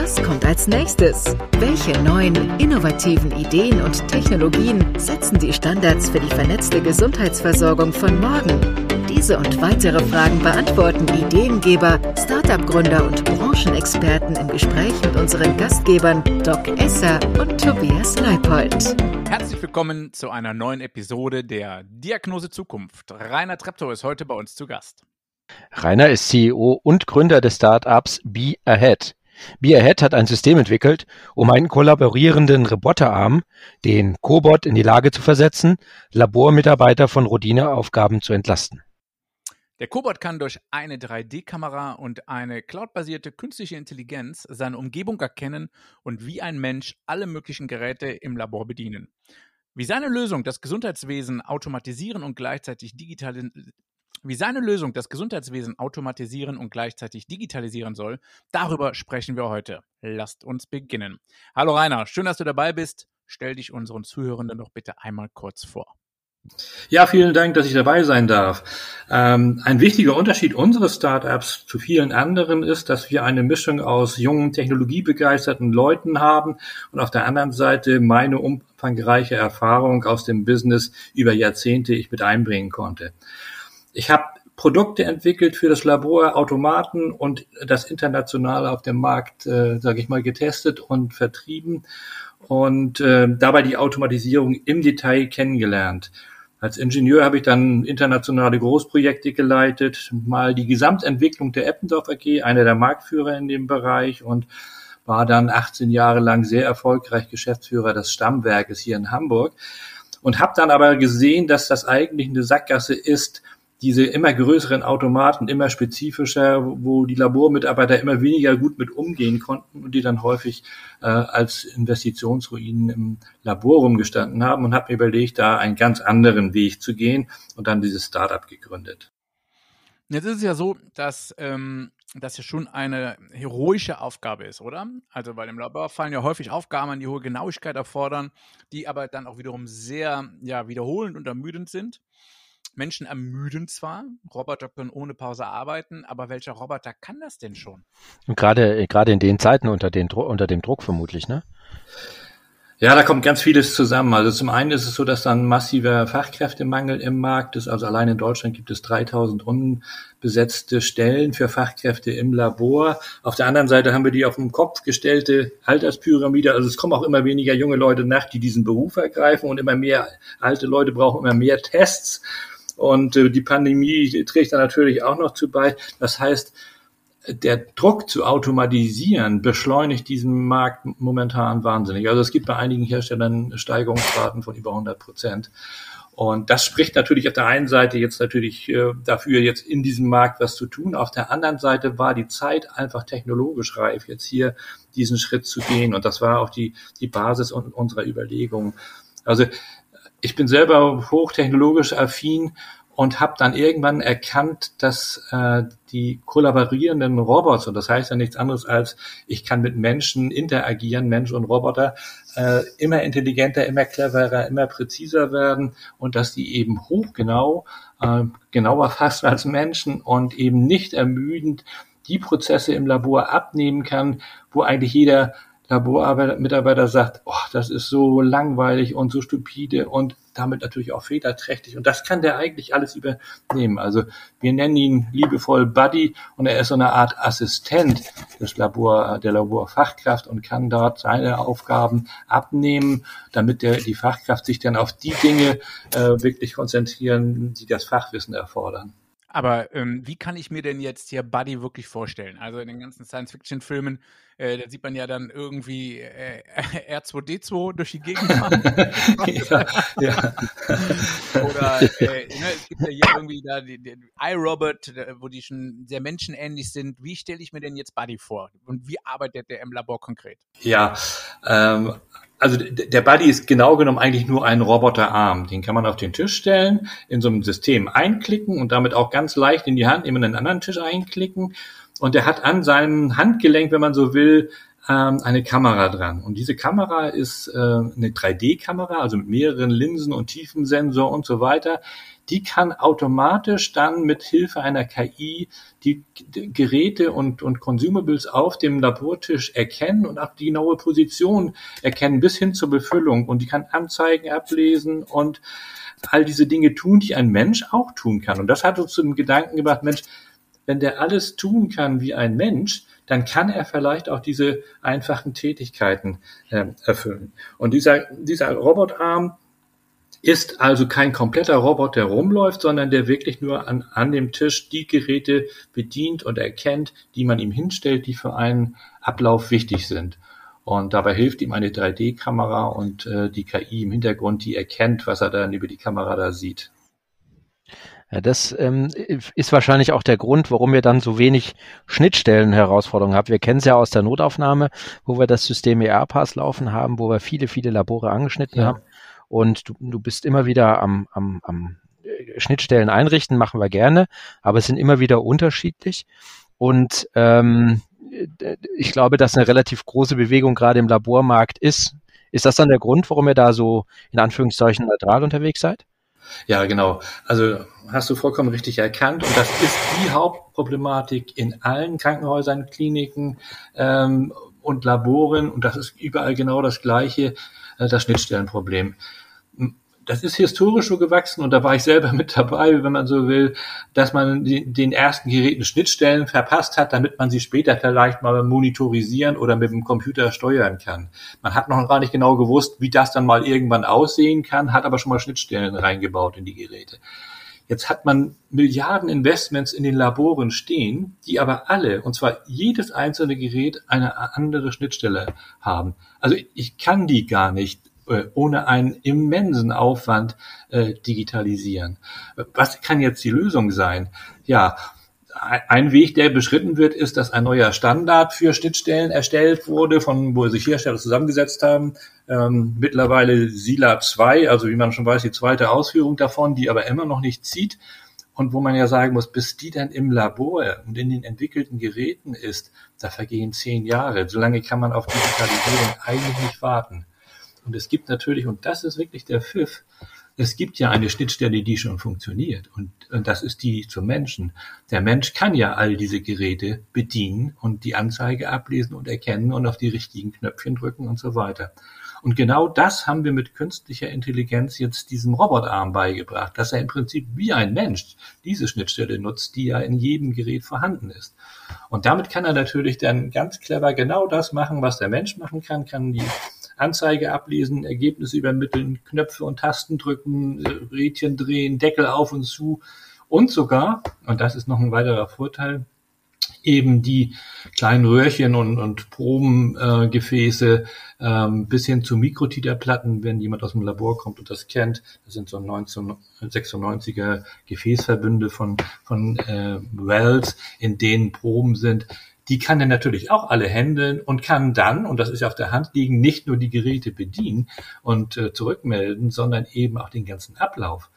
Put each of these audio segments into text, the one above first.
Was kommt als nächstes? Welche neuen, innovativen Ideen und Technologien setzen die Standards für die vernetzte Gesundheitsversorgung von morgen? Diese und weitere Fragen beantworten Ideengeber, Startup-Gründer und Branchenexperten im Gespräch mit unseren Gastgebern Doc Esser und Tobias Leipold. Herzlich willkommen zu einer neuen Episode der Diagnose Zukunft. Rainer Treptow ist heute bei uns zu Gast. Rainer ist CEO und Gründer des Startups Be Ahead. Be Ahead hat ein System entwickelt, um einen kollaborierenden Roboterarm, den Cobot, in die Lage zu versetzen, Labormitarbeiter von Routineaufgaben zu entlasten. Der Cobot kann durch eine 3D-Kamera und eine cloudbasierte künstliche Intelligenz seine Umgebung erkennen und wie ein Mensch alle möglichen Geräte im Labor bedienen. Wie seine Lösung das Gesundheitswesen automatisieren und gleichzeitig digitalisieren wie seine Lösung das Gesundheitswesen automatisieren und gleichzeitig digitalisieren soll, darüber sprechen wir heute. Lasst uns beginnen. Hallo Rainer, schön, dass du dabei bist. Stell dich unseren Zuhörenden doch bitte einmal kurz vor. Ja, vielen Dank, dass ich dabei sein darf. Ähm, ein wichtiger Unterschied unseres Startups zu vielen anderen ist, dass wir eine Mischung aus jungen, technologiebegeisterten Leuten haben und auf der anderen Seite meine umfangreiche Erfahrung aus dem Business über Jahrzehnte ich mit einbringen konnte. Ich habe Produkte entwickelt für das Labor, Automaten und das internationale auf dem Markt, äh, sage ich mal, getestet und vertrieben und äh, dabei die Automatisierung im Detail kennengelernt. Als Ingenieur habe ich dann internationale Großprojekte geleitet, mal die Gesamtentwicklung der Eppendorf AG, einer der Marktführer in dem Bereich und war dann 18 Jahre lang sehr erfolgreich Geschäftsführer des Stammwerkes hier in Hamburg und habe dann aber gesehen, dass das eigentlich eine Sackgasse ist, diese immer größeren Automaten, immer spezifischer, wo die Labormitarbeiter immer weniger gut mit umgehen konnten und die dann häufig äh, als Investitionsruinen im Labor rumgestanden haben und habe mir überlegt, da einen ganz anderen Weg zu gehen und dann dieses Startup gegründet. Jetzt ist es ja so, dass ähm, das ja schon eine heroische Aufgabe ist, oder? Also, weil im Labor fallen ja häufig Aufgaben an, die hohe Genauigkeit erfordern, die aber dann auch wiederum sehr ja, wiederholend und ermüdend sind. Menschen ermüden zwar, Roboter können ohne Pause arbeiten, aber welcher Roboter kann das denn schon? Und gerade, gerade in den Zeiten unter, den, unter dem Druck vermutlich, ne? Ja, da kommt ganz vieles zusammen. Also zum einen ist es so, dass da ein massiver Fachkräftemangel im Markt ist. Also allein in Deutschland gibt es 3000 unbesetzte Stellen für Fachkräfte im Labor. Auf der anderen Seite haben wir die auf den Kopf gestellte Alterspyramide. Also es kommen auch immer weniger junge Leute nach, die diesen Beruf ergreifen und immer mehr alte Leute brauchen immer mehr Tests. Und äh, die Pandemie trägt da natürlich auch noch zu bei. Das heißt, der Druck zu automatisieren beschleunigt diesen Markt momentan wahnsinnig. Also es gibt bei einigen Herstellern Steigerungsraten von über 100 Prozent. Und das spricht natürlich auf der einen Seite jetzt natürlich äh, dafür, jetzt in diesem Markt was zu tun. Auf der anderen Seite war die Zeit einfach technologisch reif, jetzt hier diesen Schritt zu gehen. Und das war auch die, die Basis unserer Überlegungen. Also ich bin selber hochtechnologisch affin und habe dann irgendwann erkannt, dass äh, die kollaborierenden Roboter, das heißt ja nichts anderes als, ich kann mit Menschen interagieren, Mensch und Roboter, äh, immer intelligenter, immer cleverer, immer präziser werden und dass die eben hochgenau, äh, genauer fast als Menschen und eben nicht ermüdend die Prozesse im Labor abnehmen kann, wo eigentlich jeder Labormitarbeiter sagt, oh, das ist so langweilig und so stupide und damit natürlich auch fehlerträchtig. Und das kann der eigentlich alles übernehmen. Also wir nennen ihn liebevoll Buddy und er ist so eine Art Assistent des Labor, der Laborfachkraft und kann dort seine Aufgaben abnehmen, damit der, die Fachkraft sich dann auf die Dinge äh, wirklich konzentrieren, die das Fachwissen erfordern. Aber ähm, wie kann ich mir denn jetzt hier Buddy wirklich vorstellen? Also in den ganzen Science-Fiction-Filmen, äh, da sieht man ja dann irgendwie äh, R2D2 durch die Gegend fahren. ja, ja. Oder äh, ne, es gibt ja hier irgendwie da die, die iRobot, wo die schon sehr menschenähnlich sind. Wie stelle ich mir denn jetzt Buddy vor? Und wie arbeitet der im Labor konkret? Ja, ähm, also der Buddy ist genau genommen eigentlich nur ein Roboterarm. Den kann man auf den Tisch stellen, in so einem System einklicken und damit auch ganz leicht in die Hand nehmen, einen anderen Tisch einklicken. und der hat an seinem Handgelenk, wenn man so will, ähm, eine Kamera dran. Und diese Kamera ist äh, eine 3D-Kamera, also mit mehreren Linsen und Tiefensensor und so weiter. Die kann automatisch dann mit Hilfe einer KI die Geräte und, und Consumables auf dem Labortisch erkennen und auch die genaue Position erkennen bis hin zur Befüllung. Und die kann Anzeigen ablesen und all diese Dinge tun, die ein Mensch auch tun kann. Und das hat uns zum Gedanken gebracht, Mensch, wenn der alles tun kann wie ein Mensch, dann kann er vielleicht auch diese einfachen Tätigkeiten äh, erfüllen. Und dieser, dieser Robotarm ist also kein kompletter Roboter, der rumläuft, sondern der wirklich nur an, an dem Tisch die Geräte bedient und erkennt, die man ihm hinstellt, die für einen Ablauf wichtig sind. Und dabei hilft ihm eine 3D-Kamera und äh, die KI im Hintergrund, die erkennt, was er dann über die Kamera da sieht. Ja, das ähm, ist wahrscheinlich auch der Grund, warum wir dann so wenig Schnittstellen-Herausforderungen haben. Wir kennen es ja aus der Notaufnahme, wo wir das System ER-Pass laufen haben, wo wir viele, viele Labore angeschnitten ja. haben. Und du, du bist immer wieder am, am, am äh, Schnittstellen einrichten, machen wir gerne, aber es sind immer wieder unterschiedlich. Und ähm, ich glaube, dass eine relativ große Bewegung gerade im Labormarkt ist. Ist das dann der Grund, warum ihr da so in Anführungszeichen neutral unterwegs seid? Ja, genau. Also hast du vollkommen richtig erkannt. Und das ist die Hauptproblematik in allen Krankenhäusern, Kliniken ähm, und Laboren. Und das ist überall genau das gleiche, äh, das Schnittstellenproblem das ist historisch so gewachsen und da war ich selber mit dabei, wenn man so will, dass man den ersten Geräten Schnittstellen verpasst hat, damit man sie später vielleicht mal monitorisieren oder mit dem Computer steuern kann. Man hat noch gar nicht genau gewusst, wie das dann mal irgendwann aussehen kann, hat aber schon mal Schnittstellen reingebaut in die Geräte. Jetzt hat man Milliarden Investments in den Laboren stehen, die aber alle, und zwar jedes einzelne Gerät, eine andere Schnittstelle haben. Also ich kann die gar nicht ohne einen immensen Aufwand äh, digitalisieren. Was kann jetzt die Lösung sein? Ja, ein Weg, der beschritten wird, ist, dass ein neuer Standard für Schnittstellen erstellt wurde, von wo sich Hersteller zusammengesetzt haben. Ähm, mittlerweile SILA 2, also wie man schon weiß, die zweite Ausführung davon, die aber immer noch nicht zieht. Und wo man ja sagen muss, bis die dann im Labor und in den entwickelten Geräten ist, da vergehen zehn Jahre. Solange kann man auf Digitalisierung eigentlich nicht warten. Und es gibt natürlich, und das ist wirklich der Pfiff, es gibt ja eine Schnittstelle, die schon funktioniert. Und, und das ist die zum Menschen. Der Mensch kann ja all diese Geräte bedienen und die Anzeige ablesen und erkennen und auf die richtigen Knöpfchen drücken und so weiter. Und genau das haben wir mit künstlicher Intelligenz jetzt diesem Robotarm beigebracht, dass er im Prinzip wie ein Mensch diese Schnittstelle nutzt, die ja in jedem Gerät vorhanden ist. Und damit kann er natürlich dann ganz clever genau das machen, was der Mensch machen kann, kann die Anzeige ablesen, Ergebnisse übermitteln, Knöpfe und Tasten drücken, Rädchen drehen, Deckel auf und zu und sogar, und das ist noch ein weiterer Vorteil, eben die kleinen Röhrchen und, und Probengefäße äh, ähm, bis hin zu Mikrotiterplatten, wenn jemand aus dem Labor kommt und das kennt. Das sind so 1996er Gefäßverbünde von, von äh, Wells, in denen Proben sind die kann er natürlich auch alle handeln und kann dann, und das ist ja auf der Hand liegen, nicht nur die Geräte bedienen und äh, zurückmelden, sondern eben auch den ganzen Ablauf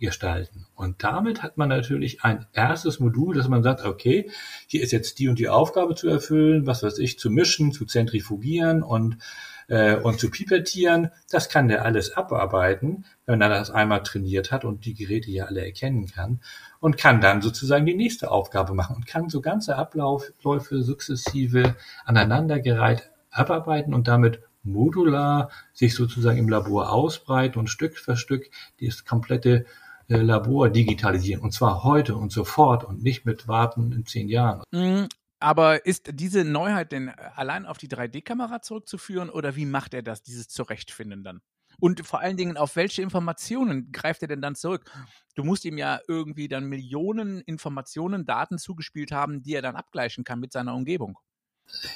gestalten. Und damit hat man natürlich ein erstes Modul, dass man sagt, okay, hier ist jetzt die und die Aufgabe zu erfüllen, was weiß ich, zu mischen, zu zentrifugieren und äh, und zu pipettieren, das kann der alles abarbeiten, wenn er das einmal trainiert hat und die Geräte ja alle erkennen kann und kann dann sozusagen die nächste Aufgabe machen und kann so ganze Abläufe sukzessive aneinandergereiht abarbeiten und damit modular sich sozusagen im Labor ausbreiten und Stück für Stück das komplette äh, Labor digitalisieren. Und zwar heute und sofort und nicht mit Warten in zehn Jahren. Aber ist diese Neuheit denn allein auf die 3D-Kamera zurückzuführen oder wie macht er das, dieses Zurechtfinden dann? Und vor allen Dingen, auf welche Informationen greift er denn dann zurück? Du musst ihm ja irgendwie dann Millionen Informationen, Daten zugespielt haben, die er dann abgleichen kann mit seiner Umgebung.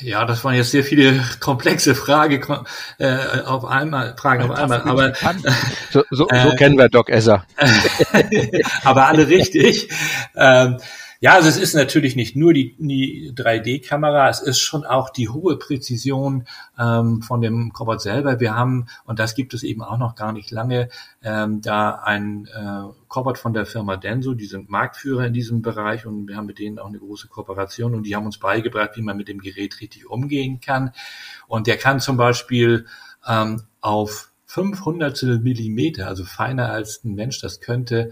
Ja, das waren jetzt sehr viele komplexe Fragen äh, auf einmal, Fragen auf einmal. Aber so, so, so äh, kennen wir Doc Esser. aber alle richtig. Ähm, Ja, also es ist natürlich nicht nur die, die 3D-Kamera, es ist schon auch die hohe Präzision ähm, von dem Cobot selber. Wir haben, und das gibt es eben auch noch gar nicht lange, ähm, da ein äh, Cobot von der Firma Denso, die sind Marktführer in diesem Bereich und wir haben mit denen auch eine große Kooperation und die haben uns beigebracht, wie man mit dem Gerät richtig umgehen kann. Und der kann zum Beispiel ähm, auf 500 Millimeter, also feiner als ein Mensch das könnte,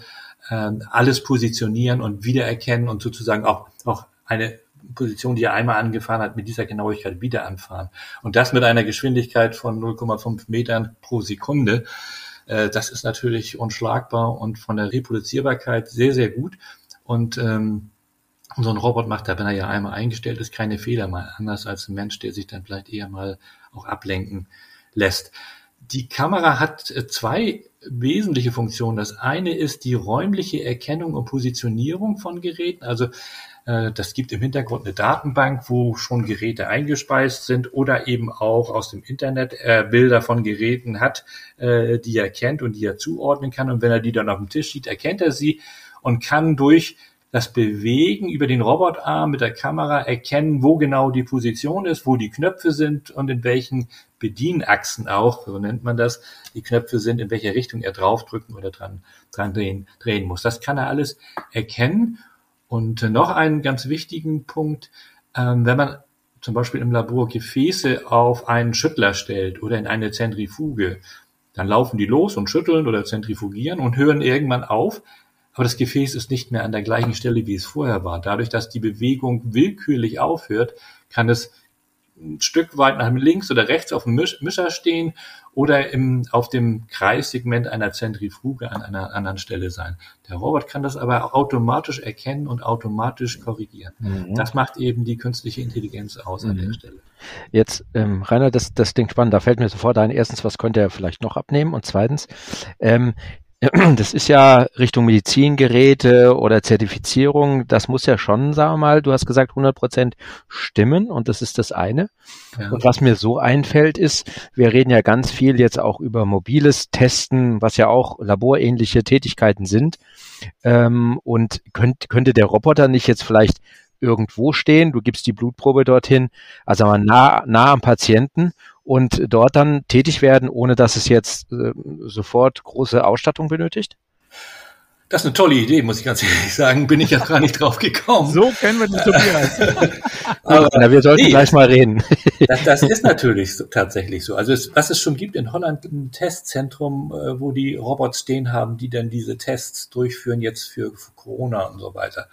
ähm, alles positionieren und wiedererkennen und sozusagen auch, auch eine Position, die er einmal angefahren hat, mit dieser Genauigkeit wieder anfahren. Und das mit einer Geschwindigkeit von 0,5 Metern pro Sekunde. Äh, das ist natürlich unschlagbar und von der Reproduzierbarkeit sehr, sehr gut. Und ähm, so ein Robot macht da, wenn er ja einmal eingestellt ist, keine Fehler mal, anders als ein Mensch, der sich dann vielleicht eher mal auch ablenken lässt. Die Kamera hat äh, zwei wesentliche Funktionen. Das eine ist die räumliche Erkennung und Positionierung von Geräten. Also äh, das gibt im Hintergrund eine Datenbank, wo schon Geräte eingespeist sind oder eben auch aus dem Internet äh, Bilder von Geräten hat, äh, die er kennt und die er zuordnen kann. Und wenn er die dann auf dem Tisch sieht, erkennt er sie und kann durch das Bewegen über den Robotarm mit der Kamera erkennen, wo genau die Position ist, wo die Knöpfe sind und in welchen Bedienachsen auch, so nennt man das, die Knöpfe sind, in welche Richtung er draufdrücken oder dran, dran drehen, drehen muss. Das kann er alles erkennen. Und noch einen ganz wichtigen Punkt, ähm, wenn man zum Beispiel im Labor Gefäße auf einen Schüttler stellt oder in eine Zentrifuge, dann laufen die los und schütteln oder zentrifugieren und hören irgendwann auf, aber das Gefäß ist nicht mehr an der gleichen Stelle, wie es vorher war. Dadurch, dass die Bewegung willkürlich aufhört, kann es ein Stück weit nach links oder rechts auf dem Mischer stehen oder im, auf dem Kreissegment einer Zentrifuge an einer anderen Stelle sein. Der Robot kann das aber automatisch erkennen und automatisch korrigieren. Mhm. Das macht eben die künstliche Intelligenz aus mhm. an der mhm. Stelle. Jetzt, ähm, Rainer, das, das klingt spannend. Da fällt mir sofort ein, erstens, was könnte er vielleicht noch abnehmen? Und zweitens, ähm, das ist ja Richtung Medizingeräte oder Zertifizierung, das muss ja schon, sagen wir mal, du hast gesagt 100 Prozent stimmen und das ist das eine. Ja. Und was mir so einfällt ist, wir reden ja ganz viel jetzt auch über mobiles Testen, was ja auch laborähnliche Tätigkeiten sind. Ähm, und könnt, könnte der Roboter nicht jetzt vielleicht irgendwo stehen, du gibst die Blutprobe dorthin, also mal nah, nah am Patienten und dort dann tätig werden, ohne dass es jetzt äh, sofort große Ausstattung benötigt? Das ist eine tolle Idee, muss ich ganz ehrlich sagen. Bin ich ja gar nicht drauf gekommen. So kennen wir die Tobias. Aber Na, wir sollten nee, gleich mal reden. Das, das ist natürlich so, tatsächlich so. Also es, was es schon gibt in Holland, ein Testzentrum, äh, wo die Robots stehen haben, die dann diese Tests durchführen, jetzt für, für Corona und so weiter.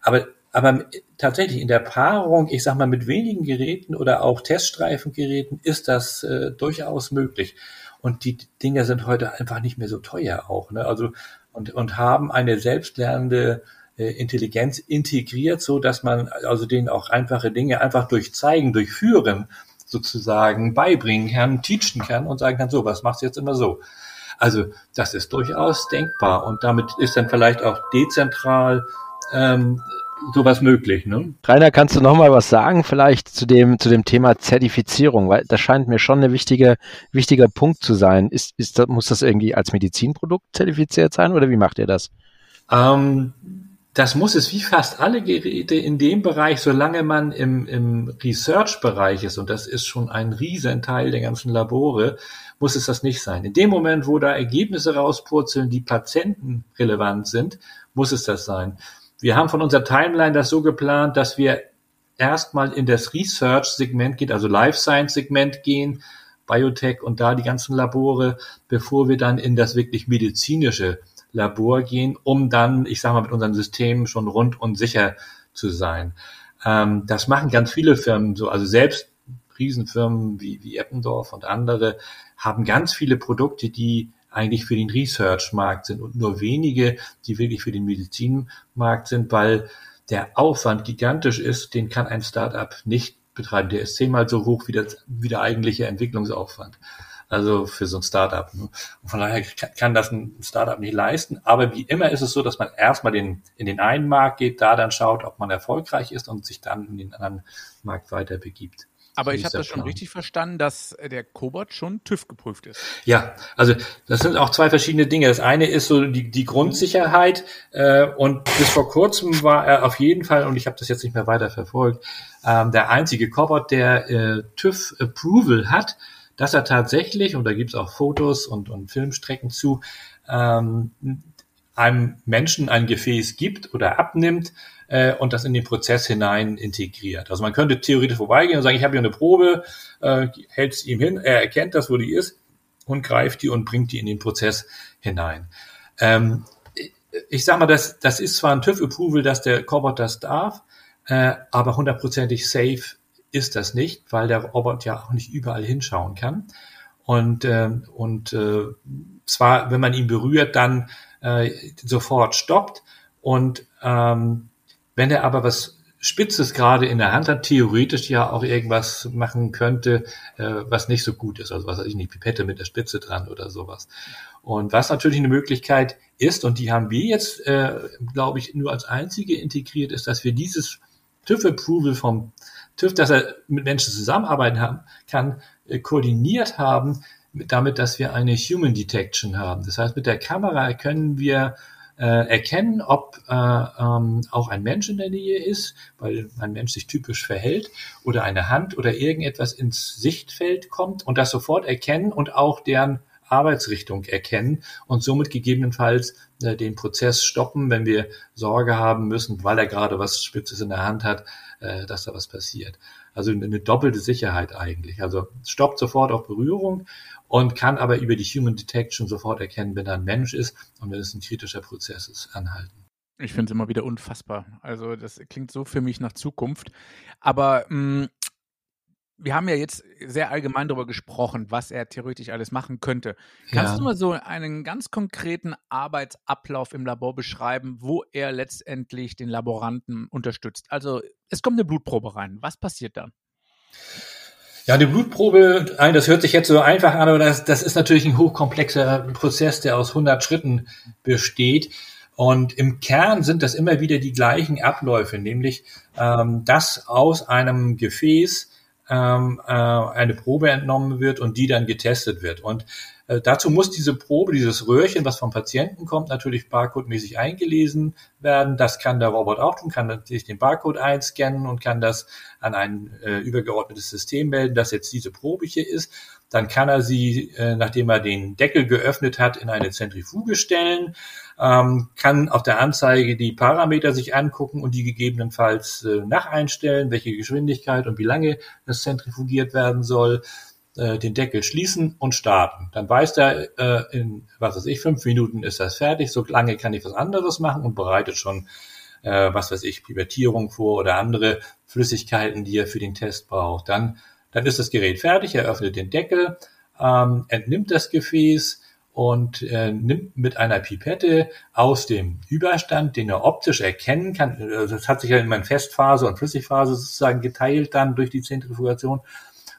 Aber aber tatsächlich in der Paarung, ich sag mal, mit wenigen Geräten oder auch Teststreifengeräten ist das äh, durchaus möglich. Und die Dinger sind heute einfach nicht mehr so teuer auch. Ne? Also und, und haben eine selbstlernende äh, Intelligenz integriert, so dass man also denen auch einfache Dinge einfach durch Zeigen, durch Führen sozusagen beibringen kann, teachen kann und sagen kann, so, was machst du jetzt immer so? Also das ist durchaus denkbar und damit ist dann vielleicht auch dezentral ähm, sowas möglich. Ne? Rainer, kannst du noch mal was sagen, vielleicht zu dem zu dem Thema Zertifizierung, weil das scheint mir schon ein wichtige wichtiger Punkt zu sein. Ist, ist muss das irgendwie als Medizinprodukt zertifiziert sein oder wie macht ihr das? Ähm, das muss es wie fast alle Geräte in dem Bereich, solange man im, im Research-Bereich ist, und das ist schon ein Riesenteil der ganzen Labore, muss es das nicht sein. In dem Moment, wo da Ergebnisse rauspurzeln, die patientenrelevant sind, muss es das sein. Wir haben von unserer Timeline das so geplant, dass wir erstmal in das Research-Segment gehen, also Life Science-Segment gehen, Biotech und da die ganzen Labore, bevor wir dann in das wirklich medizinische Labor gehen, um dann, ich sage mal, mit unseren Systemen schon rund und sicher zu sein. Ähm, das machen ganz viele Firmen so, also selbst Riesenfirmen wie, wie Eppendorf und andere haben ganz viele Produkte, die eigentlich für den Research-Markt sind und nur wenige, die wirklich für den Medizinmarkt sind, weil der Aufwand gigantisch ist, den kann ein Startup nicht betreiben. Der ist zehnmal so hoch wie, das, wie der eigentliche Entwicklungsaufwand. Also für so ein Startup. Ne? Von daher kann das ein Startup nicht leisten. Aber wie immer ist es so, dass man erstmal den, in den einen Markt geht, da dann schaut, ob man erfolgreich ist und sich dann in den anderen Markt weiter begibt. Aber ich habe das schon Plan. richtig verstanden, dass äh, der Cobot schon TÜV geprüft ist. Ja, also das sind auch zwei verschiedene Dinge. Das eine ist so die, die Grundsicherheit äh, und bis vor kurzem war er auf jeden Fall, und ich habe das jetzt nicht mehr weiter verfolgt, ähm, der einzige Cobot, der äh, TÜV Approval hat, dass er tatsächlich, und da gibt's auch Fotos und, und Filmstrecken zu, ähm, einem Menschen ein Gefäß gibt oder abnimmt äh, und das in den Prozess hinein integriert. Also man könnte theoretisch vorbeigehen und sagen, ich habe hier eine Probe, äh, hält es ihm hin, er erkennt das, wo die ist und greift die und bringt die in den Prozess hinein. Ähm, ich sag mal, das, das ist zwar ein TÜV-Approval, dass der Cobot das darf, äh, aber hundertprozentig safe ist das nicht, weil der Robot ja auch nicht überall hinschauen kann. Und, äh, und äh, zwar, wenn man ihn berührt, dann äh, sofort stoppt. Und ähm, wenn er aber was Spitzes gerade in der Hand hat, theoretisch ja auch irgendwas machen könnte, äh, was nicht so gut ist. Also was weiß ich nicht, Pipette mit der Spitze dran oder sowas. Und was natürlich eine Möglichkeit ist, und die haben wir jetzt, äh, glaube ich, nur als einzige integriert, ist, dass wir dieses TÜV-Approval vom TÜV, dass er mit Menschen zusammenarbeiten haben, kann, äh, koordiniert haben, mit, damit, dass wir eine Human Detection haben. Das heißt, mit der Kamera können wir äh, erkennen, ob äh, ähm, auch ein Mensch in der Nähe ist, weil ein Mensch sich typisch verhält, oder eine Hand oder irgendetwas ins Sichtfeld kommt und das sofort erkennen und auch deren Arbeitsrichtung erkennen und somit gegebenenfalls äh, den Prozess stoppen, wenn wir Sorge haben müssen, weil er gerade was Spitzes in der Hand hat, äh, dass da was passiert. Also eine doppelte Sicherheit eigentlich. Also stoppt sofort auf Berührung und kann aber über die Human Detection sofort erkennen, wenn da ein Mensch ist und wenn es ein kritischer Prozess ist, anhalten. Ich finde es immer wieder unfassbar. Also das klingt so für mich nach Zukunft. Aber mh, wir haben ja jetzt sehr allgemein darüber gesprochen, was er theoretisch alles machen könnte. Kannst Ja. du mal so einen ganz konkreten Arbeitsablauf im Labor beschreiben, wo er letztendlich den Laboranten unterstützt? Also es kommt eine Blutprobe rein. Was passiert dann? Ja, die Blutprobe, das hört sich jetzt so einfach an, aber das, das ist natürlich ein hochkomplexer Prozess, der aus 100 Schritten besteht. Und im Kern sind das immer wieder die gleichen Abläufe, nämlich ähm, dass aus einem Gefäß ähm, äh, eine Probe entnommen wird und die dann getestet wird. Und äh, dazu muss diese Probe, dieses Röhrchen, was vom Patienten kommt, natürlich barcodemäßig eingelesen werden. Das kann der Robot auch tun, kann natürlich den Barcode einscannen und kann das an ein äh, übergeordnetes System melden, dass jetzt diese Probe hier ist. Dann kann er sie, äh, nachdem er den Deckel geöffnet hat, in eine Zentrifuge stellen, ähm, kann auf der Anzeige die Parameter sich angucken und die gegebenenfalls äh, nacheinstellen, welche Geschwindigkeit und wie lange das zentrifugiert werden soll äh, den Deckel schließen und starten. Dann weiß der, äh, in, was weiß ich, fünf Minuten ist das fertig, so lange kann ich was anderes machen und bereitet schon, äh, was weiß ich, Pipettierung vor oder andere Flüssigkeiten, die er für den Test braucht. Dann, dann ist das Gerät fertig, er öffnet den Deckel, ähm, entnimmt das Gefäß und äh, nimmt mit einer Pipette aus dem Überstand, den er optisch erkennen kann, äh, das hat sich ja immer in Festphase und Flüssigphase sozusagen geteilt dann durch die Zentrifugation,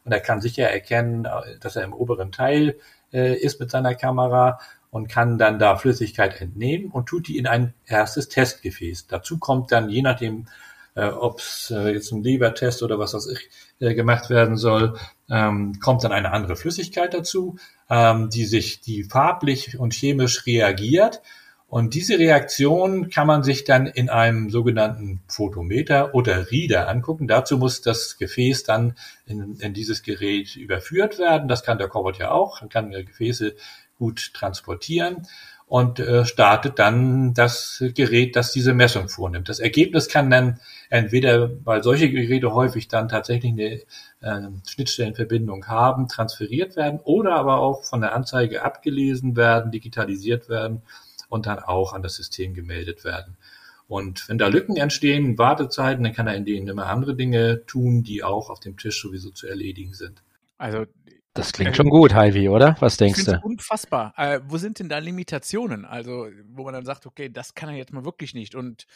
und er kann sicher erkennen, dass er im oberen Teil äh, ist mit seiner Kamera und kann dann da Flüssigkeit entnehmen und tut die in ein erstes Testgefäß. Dazu kommt dann, je nachdem, äh, ob es äh, jetzt ein Lebertest oder was weiß ich äh, gemacht werden soll, ähm, kommt dann eine andere Flüssigkeit dazu, ähm, die sich, die farblich und chemisch reagiert. Und diese Reaktion kann man sich dann in einem sogenannten Photometer oder Reader angucken. Dazu muss das Gefäß dann in, in dieses Gerät überführt werden. Das kann der Cobot ja auch. Man kann Gefäße gut transportieren und äh, startet dann das Gerät, das diese Messung vornimmt. Das Ergebnis kann dann entweder, weil solche Geräte häufig dann tatsächlich eine äh, Schnittstellenverbindung haben, transferiert werden oder aber auch von der Anzeige abgelesen werden, digitalisiert werden und dann auch an das System gemeldet werden. Und wenn da Lücken entstehen, Wartezeiten, dann kann er in denen immer andere Dinge tun, die auch auf dem Tisch sowieso zu erledigen sind. Also Das klingt schon gut, Heidi, oder? Was denkst du? unfassbar. Äh, wo sind denn da Limitationen? Also wo man dann sagt, okay, das kann er jetzt mal wirklich nicht. Und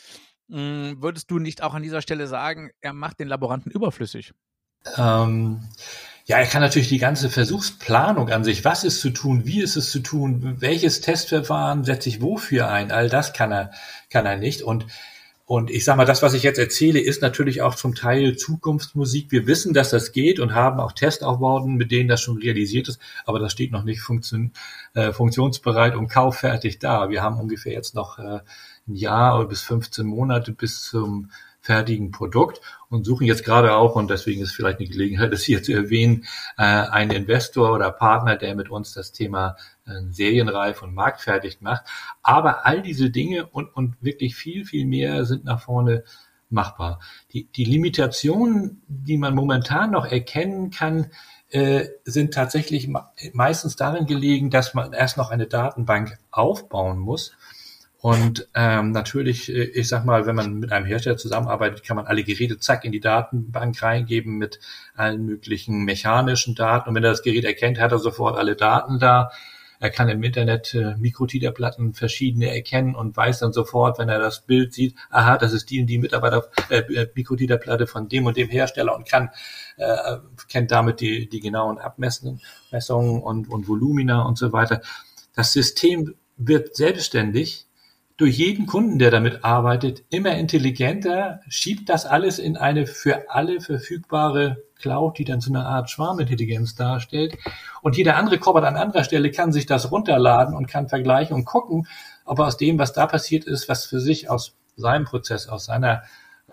mh, würdest du nicht auch an dieser Stelle sagen, er macht den Laboranten überflüssig? Ähm, ja, er kann natürlich die ganze Versuchsplanung an sich, was ist zu tun, wie ist es zu tun, welches Testverfahren setze ich wofür ein, all das kann er, kann er nicht. Und, und ich sage mal, das, was ich jetzt erzähle, ist natürlich auch zum Teil Zukunftsmusik. Wir wissen, dass das geht und haben auch Testaufbauten, mit denen das schon realisiert ist, aber das steht noch nicht funktion, äh, funktionsbereit und kauffertig da. Wir haben ungefähr jetzt noch äh, ein Jahr oder bis 15 Monate bis zum fertigen Produkt und suchen jetzt gerade auch, und deswegen ist vielleicht eine Gelegenheit, das hier zu erwähnen, äh, einen Investor oder Partner, der mit uns das Thema äh, serienreif und marktfertig macht. Aber all diese Dinge und, und wirklich viel, viel mehr sind nach vorne machbar. Die, die Limitationen, die man momentan noch erkennen kann, äh, sind tatsächlich meistens darin gelegen, dass man erst noch eine Datenbank aufbauen muss und ähm, natürlich, äh, ich sag mal, wenn man mit einem Hersteller zusammenarbeitet, kann man alle Geräte zack in die Datenbank reingeben mit allen möglichen mechanischen Daten. Und wenn er das Gerät erkennt, hat er sofort alle Daten da. Er kann im Internet äh, Mikrotiterplatten verschiedene erkennen und weiß dann sofort, wenn er das Bild sieht, aha, das ist die und die Mitarbeiter äh, äh Mikrotiterplatte von dem und dem Hersteller und kann äh, kennt damit die die genauen Abmessungen und, und Volumina und so weiter. Das System wird selbstständig durch jeden Kunden, der damit arbeitet, immer intelligenter, schiebt das alles in eine für alle verfügbare Cloud, die dann so eine Art Schwarmintelligenz darstellt. Und jeder andere Korbert an anderer Stelle kann sich das runterladen und kann vergleichen und gucken, ob er aus dem, was da passiert ist, was für sich aus seinem Prozess, aus seiner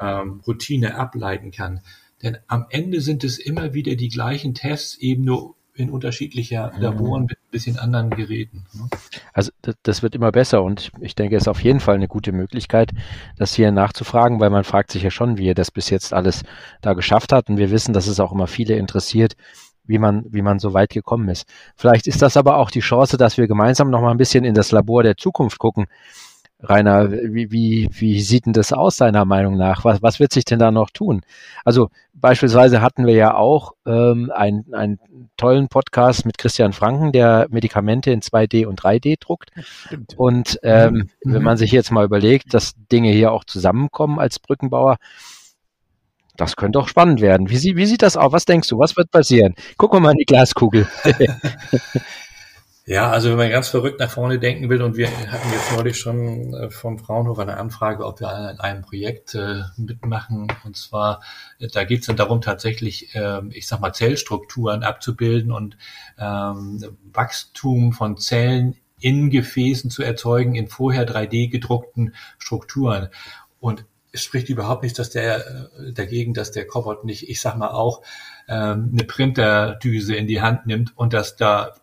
ähm, Routine ableiten kann. Denn am Ende sind es immer wieder die gleichen Tests, eben nur in unterschiedlicher mhm. Laboren bisschen anderen Geräten. Ne? Also das wird immer besser und ich denke, es ist auf jeden Fall eine gute Möglichkeit, das hier nachzufragen, weil man fragt sich ja schon, wie er das bis jetzt alles da geschafft hat und wir wissen, dass es auch immer viele interessiert, wie man, wie man so weit gekommen ist. Vielleicht ist das aber auch die Chance, dass wir gemeinsam noch mal ein bisschen in das Labor der Zukunft gucken. Rainer, wie, wie, wie sieht denn das aus, deiner Meinung nach? Was, was wird sich denn da noch tun? Also beispielsweise hatten wir ja auch ähm, einen, einen tollen Podcast mit Christian Franken, der Medikamente in 2D und 3D druckt. Stimmt. Und ähm, mhm. wenn man sich jetzt mal überlegt, dass Dinge hier auch zusammenkommen als Brückenbauer, das könnte auch spannend werden. Wie, wie sieht das aus? Was denkst du? Was wird passieren? Gucken wir mal in die Glaskugel. Ja, also wenn man ganz verrückt nach vorne denken will und wir hatten jetzt neulich schon äh, vom Fraunhofer eine Anfrage, ob wir an einem Projekt äh, mitmachen. Und zwar, äh, da geht es dann darum, tatsächlich, äh, ich sag mal, Zellstrukturen abzubilden und ähm, Wachstum von Zellen in Gefäßen zu erzeugen in vorher 3D gedruckten Strukturen. Und es spricht überhaupt nichts, dass der äh, dagegen, dass der Cobot nicht, ich sag mal auch, ähm, eine Printerdüse in die Hand nimmt und dass da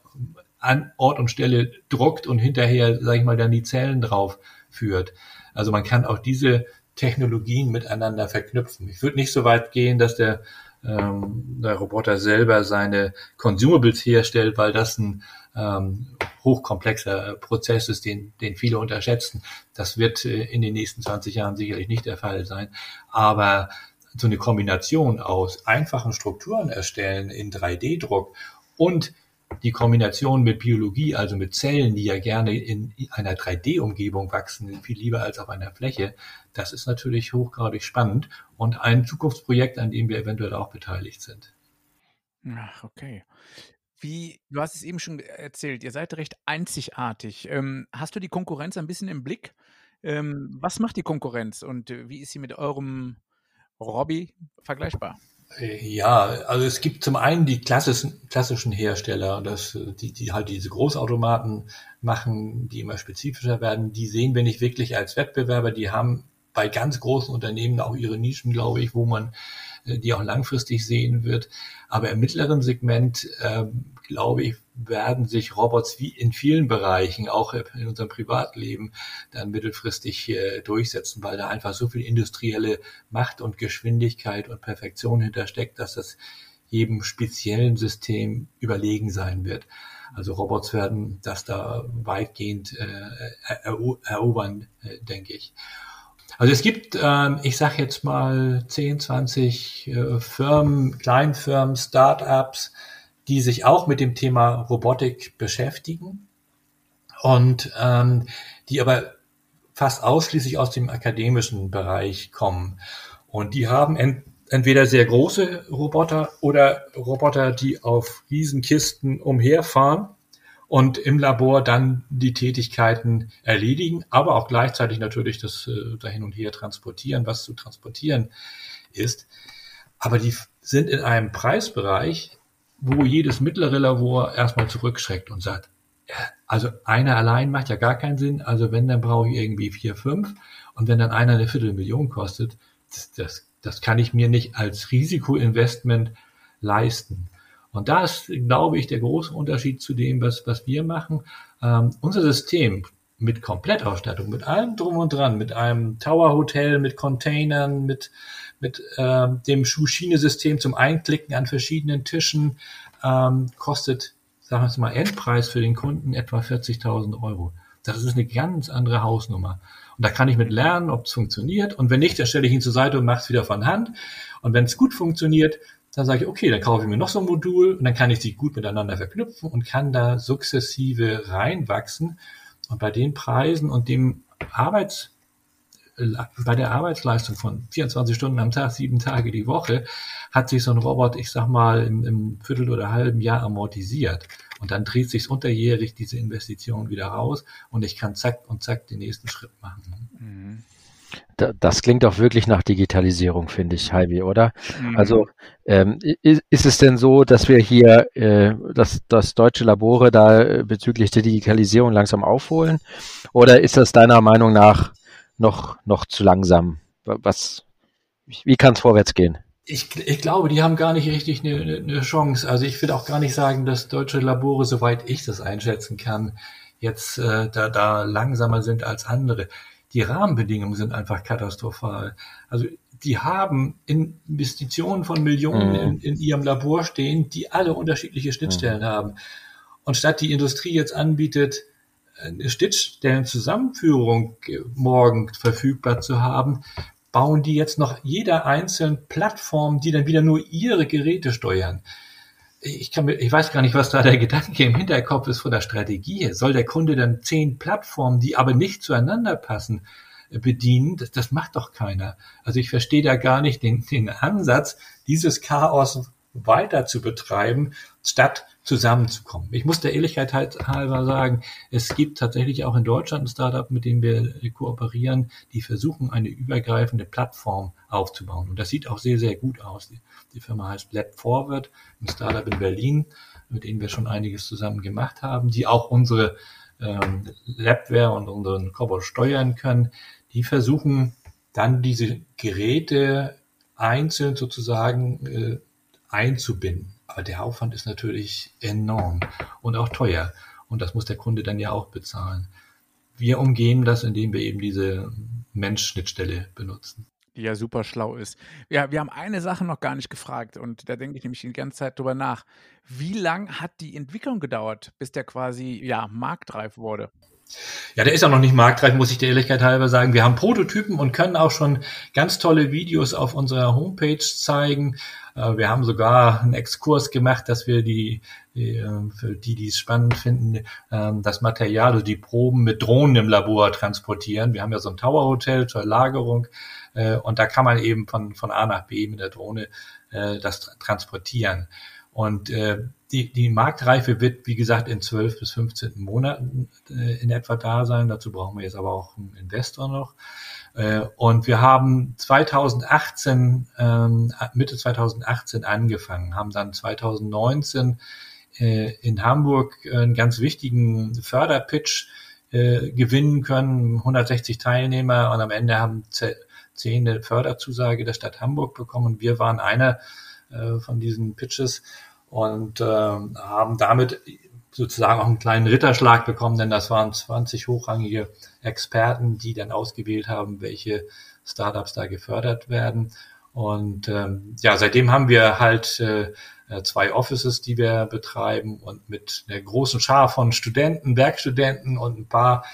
an Ort und Stelle druckt und hinterher, sage ich mal, dann die Zellen drauf führt. Also man kann auch diese Technologien miteinander verknüpfen. Ich würde nicht so weit gehen, dass der, ähm, der Roboter selber seine Consumables herstellt, weil das ein ähm, hochkomplexer Prozess ist, den, den viele unterschätzen. Das wird äh, in den nächsten 20 Jahren sicherlich nicht der Fall sein. Aber so eine Kombination aus einfachen Strukturen erstellen in 3D-Druck und die Kombination mit Biologie, also mit Zellen, die ja gerne in einer 3D-Umgebung wachsen, viel lieber als auf einer Fläche, das ist natürlich hochgradig spannend und ein Zukunftsprojekt, an dem wir eventuell auch beteiligt sind. Ach, okay. Wie, du hast es eben schon erzählt, ihr seid recht einzigartig. Ähm, hast du die Konkurrenz ein bisschen im Blick? Ähm, was macht die Konkurrenz und äh, wie ist sie mit eurem Hobby vergleichbar? Ja, also es gibt zum einen die klassischen, klassischen Hersteller, das, die, die halt diese Großautomaten machen, die immer spezifischer werden. Die sehen wir nicht wirklich als Wettbewerber. Die haben bei ganz großen Unternehmen auch ihre Nischen, glaube ich, wo man äh, die auch langfristig sehen wird. Aber im mittleren Segment, äh, glaube ich, werden sich Robots wie in vielen Bereichen, auch in unserem Privatleben, dann mittelfristig äh, durchsetzen, weil da einfach so viel industrielle Macht und Geschwindigkeit und Perfektion hintersteckt, dass das jedem speziellen System überlegen sein wird. Also Robots werden das da weitgehend äh, erobern, äh, denke ich. Also es gibt, ähm, ich sage jetzt mal 10, 20 äh, Firmen, Kleinfirmen, Startups, die sich auch mit dem Thema Robotik beschäftigen und ähm, die aber fast ausschließlich aus dem akademischen Bereich kommen. Und die haben ent entweder sehr große Roboter oder Roboter, die auf Riesenkisten umherfahren und im Labor dann die Tätigkeiten erledigen, aber auch gleichzeitig natürlich das äh, dahin und her transportieren, was zu transportieren ist. Aber die sind in einem Preisbereich, wo jedes mittlere Labor erstmal zurückschreckt und sagt, also einer allein macht ja gar keinen Sinn. Also wenn, dann brauche ich irgendwie vier, fünf. Und wenn dann einer eine Viertelmillion kostet, das, das, das kann ich mir nicht als Risikoinvestment leisten. Und da ist, glaube ich, der große Unterschied zu dem, was, was wir machen. Ähm, unser System mit Komplettausstattung, mit allem drum und dran, mit einem Tower Hotel, mit Containern, mit, mit äh, dem Schiene-System zum Einklicken an verschiedenen Tischen, ähm, kostet, sagen wir mal, Endpreis für den Kunden etwa 40.000 Euro. Das ist eine ganz andere Hausnummer. Und da kann ich mit lernen, ob es funktioniert. Und wenn nicht, dann stelle ich ihn zur Seite und mache es wieder von Hand. Und wenn es gut funktioniert, dann sage ich, okay, dann kaufe ich mir noch so ein Modul und dann kann ich sie gut miteinander verknüpfen und kann da sukzessive reinwachsen. Und bei den Preisen und dem Arbeits, bei der Arbeitsleistung von 24 Stunden am Tag, sieben Tage die Woche, hat sich so ein Robot, ich sag mal, im, im Viertel oder halben Jahr amortisiert. Und dann dreht sich unterjährig diese Investition wieder raus und ich kann zack und zack den nächsten Schritt machen. Mhm. Das klingt auch wirklich nach Digitalisierung, finde ich, Heidi, oder? Mhm. Also ähm, ist, ist, es denn so, dass wir hier, äh, dass, dass deutsche Labore da äh, bezüglich der Digitalisierung langsam aufholen? Oder ist das deiner Meinung nach noch, noch zu langsam? Was, wie kann es vorwärts gehen? Ich, ich glaube, die haben gar nicht richtig eine, eine Chance. Also ich will auch gar nicht sagen, dass deutsche Labore, soweit ich das einschätzen kann, jetzt äh, da, da langsamer sind als andere die Rahmenbedingungen sind einfach katastrophal. Also die haben Investitionen von Millionen mhm. in, in, ihrem Labor stehen, die alle unterschiedliche Schnittstellen mhm. haben. Und statt die Industrie jetzt anbietet, eine Schnittstellenzusammenführung morgen verfügbar zu haben, bauen die jetzt noch jeder einzelnen Plattform, die dann wieder nur ihre Geräte steuern ich kann mir, ich weiß gar nicht, was da der Gedanke im Hinterkopf ist von der Strategie. Soll der Kunde dann zehn Plattformen, die aber nicht zueinander passen, äh, bedienen? Das, das macht doch keiner. Also ich verstehe da gar nicht den, den Ansatz, dieses Chaos weiter zu betreiben, statt zusammenzukommen. Ich muss der Ehrlichkeit halt halber sagen, es gibt tatsächlich auch in Deutschland ein Startup, mit dem wir kooperieren, die versuchen, eine übergreifende Plattform aufzubauen. Und das sieht auch sehr, sehr gut aus. Die, Firma heißt Lab Forward, ein Startup in Berlin, mit dem wir schon einiges zusammen gemacht haben, die auch unsere ähm, Labware und unseren Cobol steuern können. Die versuchen dann diese Geräte einzeln sozusagen äh, einzubinden. Aber der Aufwand ist natürlich enorm und auch teuer. Und das muss der Kunde dann ja auch bezahlen. Wir umgehen das, indem wir eben diese Mensch-Schnittstelle benutzen. Die ja super schlau ist. Ja, wir haben eine Sache noch gar nicht gefragt und da denke ich nämlich die ganze Zeit drüber nach. Wie lang hat die Entwicklung gedauert, bis der quasi ja marktreif wurde? Ja, der ist auch noch nicht marktreif, muss ich der Ehrlichkeit halber sagen. Wir haben Prototypen und können auch schon ganz tolle Videos auf unserer Homepage zeigen. Äh, wir haben sogar einen Exkurs gemacht, dass wir die, äh, für die, die es spannend finden, ähm, das Material, also die Proben mit Drohnen im Labor transportieren. Wir haben ja so ein Tower Hotel zur Lagerung äh, und da kann man eben von, von A nach B mit der Drohne das transportieren. Und äh, die, die Marktreife wird, wie gesagt, in 12 bis 15 Monaten äh, in etwa da sein. Dazu brauchen wir jetzt aber auch einen Investor noch. Äh, und wir haben 2018, ähm, Mitte 2018 angefangen, haben dann 2019 äh, in Hamburg einen ganz wichtigen Förderpitch äh, gewinnen können, 160 Teilnehmer und am Ende haben zehn eine Förderzusage der Stadt Hamburg bekommen. Wir waren einer äh, von diesen Pitches und äh, haben damit sozusagen auch einen kleinen Ritterschlag bekommen, denn das waren 20 hochrangige Experten, die dann ausgewählt haben, welche Startups da gefördert werden. Und ähm, ja, seitdem haben wir halt äh, zwei Offices, die wir betreiben und mit einer großen Schar von Studenten, Werkstudenten und ein paar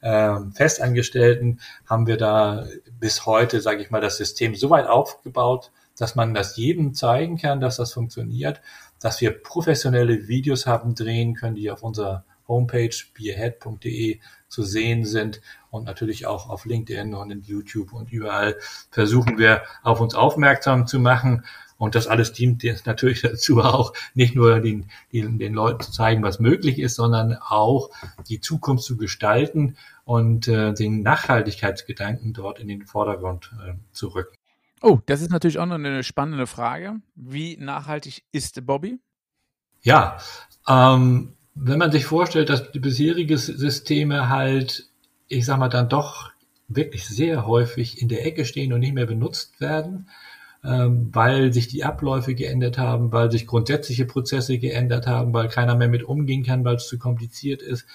äh, Festangestellten haben wir da bis heute, sage ich mal, das System so weit aufgebaut, dass man das jedem zeigen kann, dass das funktioniert, dass wir professionelle Videos haben drehen können, die auf unserer Homepage beerhead.de zu sehen sind und natürlich auch auf LinkedIn und in YouTube und überall versuchen wir auf uns aufmerksam zu machen Und das alles dient natürlich dazu auch, nicht nur den, den, den Leuten zu zeigen, was möglich ist, sondern auch die Zukunft zu gestalten und äh, den Nachhaltigkeitsgedanken dort in den Vordergrund äh, zu rücken. Oh, das ist natürlich auch noch eine spannende Frage. Wie nachhaltig ist Bobby? Ja, ähm, wenn man sich vorstellt, dass die bisherigen Systeme halt, ich sag mal, dann doch wirklich sehr häufig in der Ecke stehen und nicht mehr benutzt werden, ähm, weil sich die Abläufe geändert haben, weil sich grundsätzliche Prozesse geändert haben, weil keiner mehr mit umgehen kann, weil es zu kompliziert ist,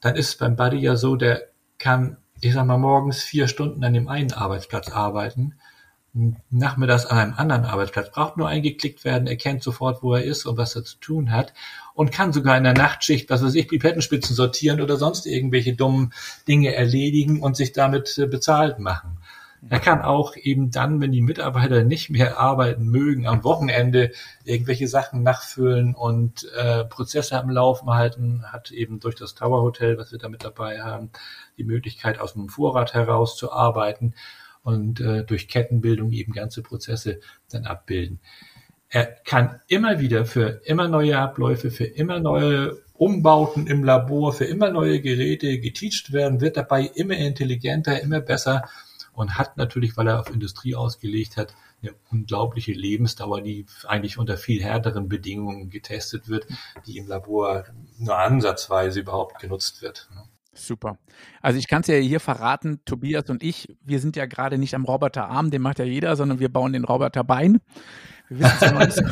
dann ist es beim Buddy ja so, der kann, ich sag mal, morgens vier Stunden an dem einen Arbeitsplatz arbeiten nachmittags an einem anderen Arbeitsplatz, braucht nur eingeklickt werden, erkennt sofort, wo er ist und was er zu tun hat und kann sogar in der Nachtschicht, was weiß ich, Pipettenspitzen sortieren oder sonst irgendwelche dummen Dinge erledigen und sich damit äh, bezahlt machen. Er kann auch eben dann, wenn die Mitarbeiter nicht mehr arbeiten mögen, am Wochenende irgendwelche Sachen nachfüllen und äh, Prozesse am Laufen halten, hat eben durch das Tower Hotel, was wir da mit dabei haben, die Möglichkeit aus dem Vorrat heraus zu arbeiten und äh, durch Kettenbildung eben ganze Prozesse dann abbilden. Er kann immer wieder für immer neue Abläufe, für immer neue Umbauten im Labor, für immer neue Geräte geteacht werden, wird dabei immer intelligenter, immer besser und hat natürlich, weil er auf Industrie ausgelegt hat, eine unglaubliche Lebensdauer, die eigentlich unter viel härteren Bedingungen getestet wird, die im Labor nur ansatzweise überhaupt genutzt wird. Super. Also ich kann es ja hier verraten, Tobias und ich, wir sind ja gerade nicht am Roboterarm, den macht ja jeder, sondern wir bauen den Roboterbein. Wir wissen es ja noch nicht so,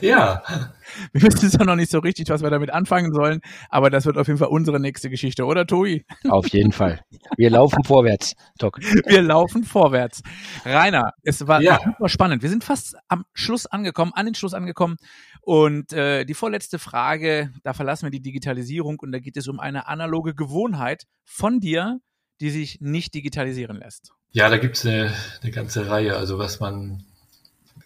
ja. Wir wissen es ja noch nicht so richtig, was wir damit anfangen sollen, aber das wird auf jeden Fall unsere nächste Geschichte, oder Tobi? Auf jeden Fall. Wir laufen vorwärts, Doc. Wir laufen vorwärts. Rainer, es war ja. super spannend. Wir sind fast am Schluss angekommen, an den Schluss angekommen. Und äh, die vorletzte Frage, da verlassen wir die Digitalisierung und da geht es um eine analoge Gewohnheit von dir, die sich nicht digitalisieren lässt. Ja, da gibt es eine, eine ganze Reihe. Also was man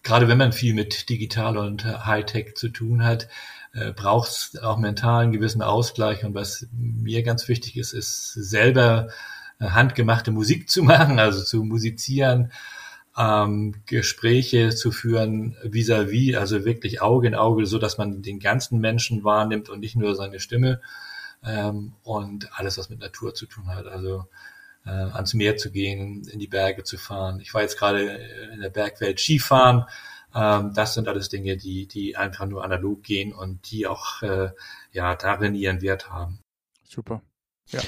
gerade wenn man viel mit Digital und Hightech zu tun hat, äh, braucht es auch mental einen gewissen Ausgleich. Und was mir ganz wichtig ist, ist selber äh, handgemachte Musik zu machen, also zu musizieren, ähm, Gespräche zu führen vis-à-vis, -vis, also wirklich Auge in Auge, so dass man den ganzen Menschen wahrnimmt und nicht nur seine Stimme ähm, und alles, was mit Natur zu tun hat. Also äh, ans Meer zu gehen, in die Berge zu fahren. Ich war jetzt gerade in der Bergwelt Skifahren. Ähm, das sind alles Dinge, die, die einfach nur analog gehen und die auch äh, ja darin ihren Wert haben. Super. Ja.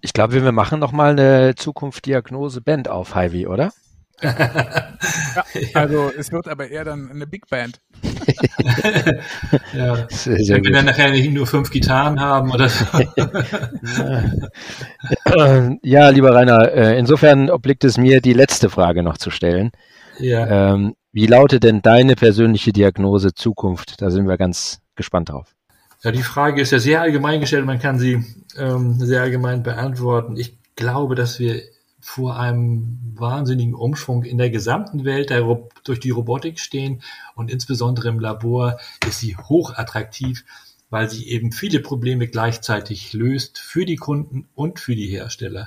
Ich glaube, wir machen noch mal eine Zukunft-Diagnose-Band auf, Heavy, oder? Ja, also es wird aber eher dann eine Big Band. ja. Sehr, sehr Wenn wir dann nachher nicht nur fünf Gitarren haben oder so. ja, lieber Rainer, äh, insofern obliegt es mir, die letzte Frage noch zu stellen. Ja. Ähm, wie lautet denn deine persönliche Diagnose Zukunft? Da sind wir ganz gespannt drauf. Ja, die Frage ist ja sehr allgemein gestellt, man kann sie ähm, sehr allgemein beantworten. Ich glaube, dass wir vor einem wahnsinnigen Umschwung in der gesamten Welt der, durch die Robotik stehen und insbesondere im Labor ist sie hochattraktiv, weil sie eben viele Probleme gleichzeitig löst für die Kunden und für die Hersteller.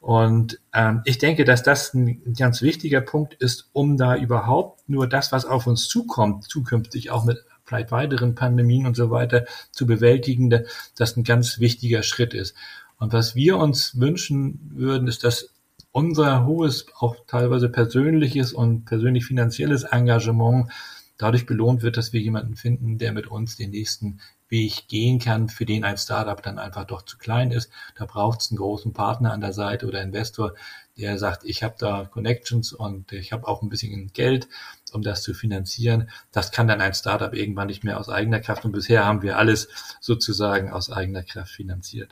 Und ähm, ich denke, dass das ein ganz wichtiger Punkt ist, um da überhaupt nur das, was auf uns zukommt, zukünftig auch mit vielleicht weiteren Pandemien und so weiter zu bewältigen, dass das ein ganz wichtiger Schritt ist. Und was wir uns wünschen würden, ist, dass unser hohes, auch teilweise persönliches und persönlich finanzielles Engagement dadurch belohnt wird, dass wir jemanden finden, der mit uns den nächsten Weg gehen kann, für den ein Startup dann einfach doch zu klein ist. Da braucht es einen großen Partner an der Seite oder Investor, der sagt, ich habe da Connections und ich habe auch ein bisschen Geld, um das zu finanzieren. Das kann dann ein Startup irgendwann nicht mehr aus eigener Kraft und bisher haben wir alles sozusagen aus eigener Kraft finanziert.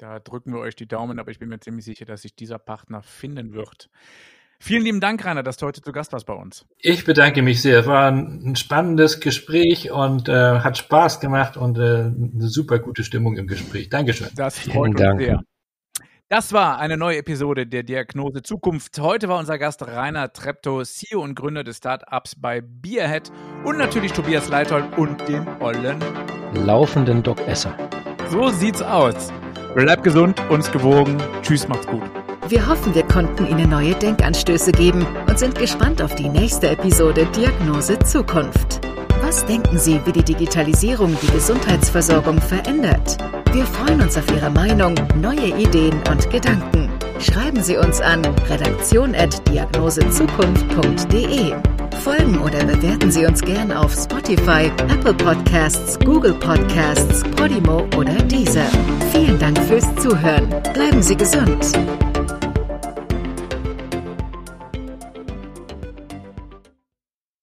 Da drücken wir euch die Daumen, aber ich bin mir ziemlich sicher, dass sich dieser Partner finden wird. Vielen lieben Dank, Rainer, dass du heute zu Gast warst bei uns. Ich bedanke mich sehr. Es war ein spannendes Gespräch und äh, hat Spaß gemacht und äh, eine super gute Stimmung im Gespräch. Dankeschön. Das freut uns sehr. Das war eine neue Episode der Diagnose Zukunft. Heute war unser Gast Rainer Treptow, CEO und Gründer des Startups bei Beerhead und natürlich Tobias Leithold und dem ollen laufenden Doc Esser. So sieht's aus. Bleibt gesund, uns gewogen. Tschüss, macht's gut. Wir hoffen, wir konnten Ihnen neue Denkanstöße geben und sind gespannt auf die nächste Episode Diagnose Zukunft. Was denken Sie, wie die Digitalisierung die Gesundheitsversorgung verändert? Wir freuen uns auf Ihre Meinung, neue Ideen und Gedanken. Schreiben Sie uns an redaktion.diagnosezukunft.de. Folgen oder bewerten Sie uns gern auf Spotify, Apple Podcasts, Google Podcasts, Podimo oder Deezer. Vielen Dank fürs Zuhören. Bleiben Sie gesund.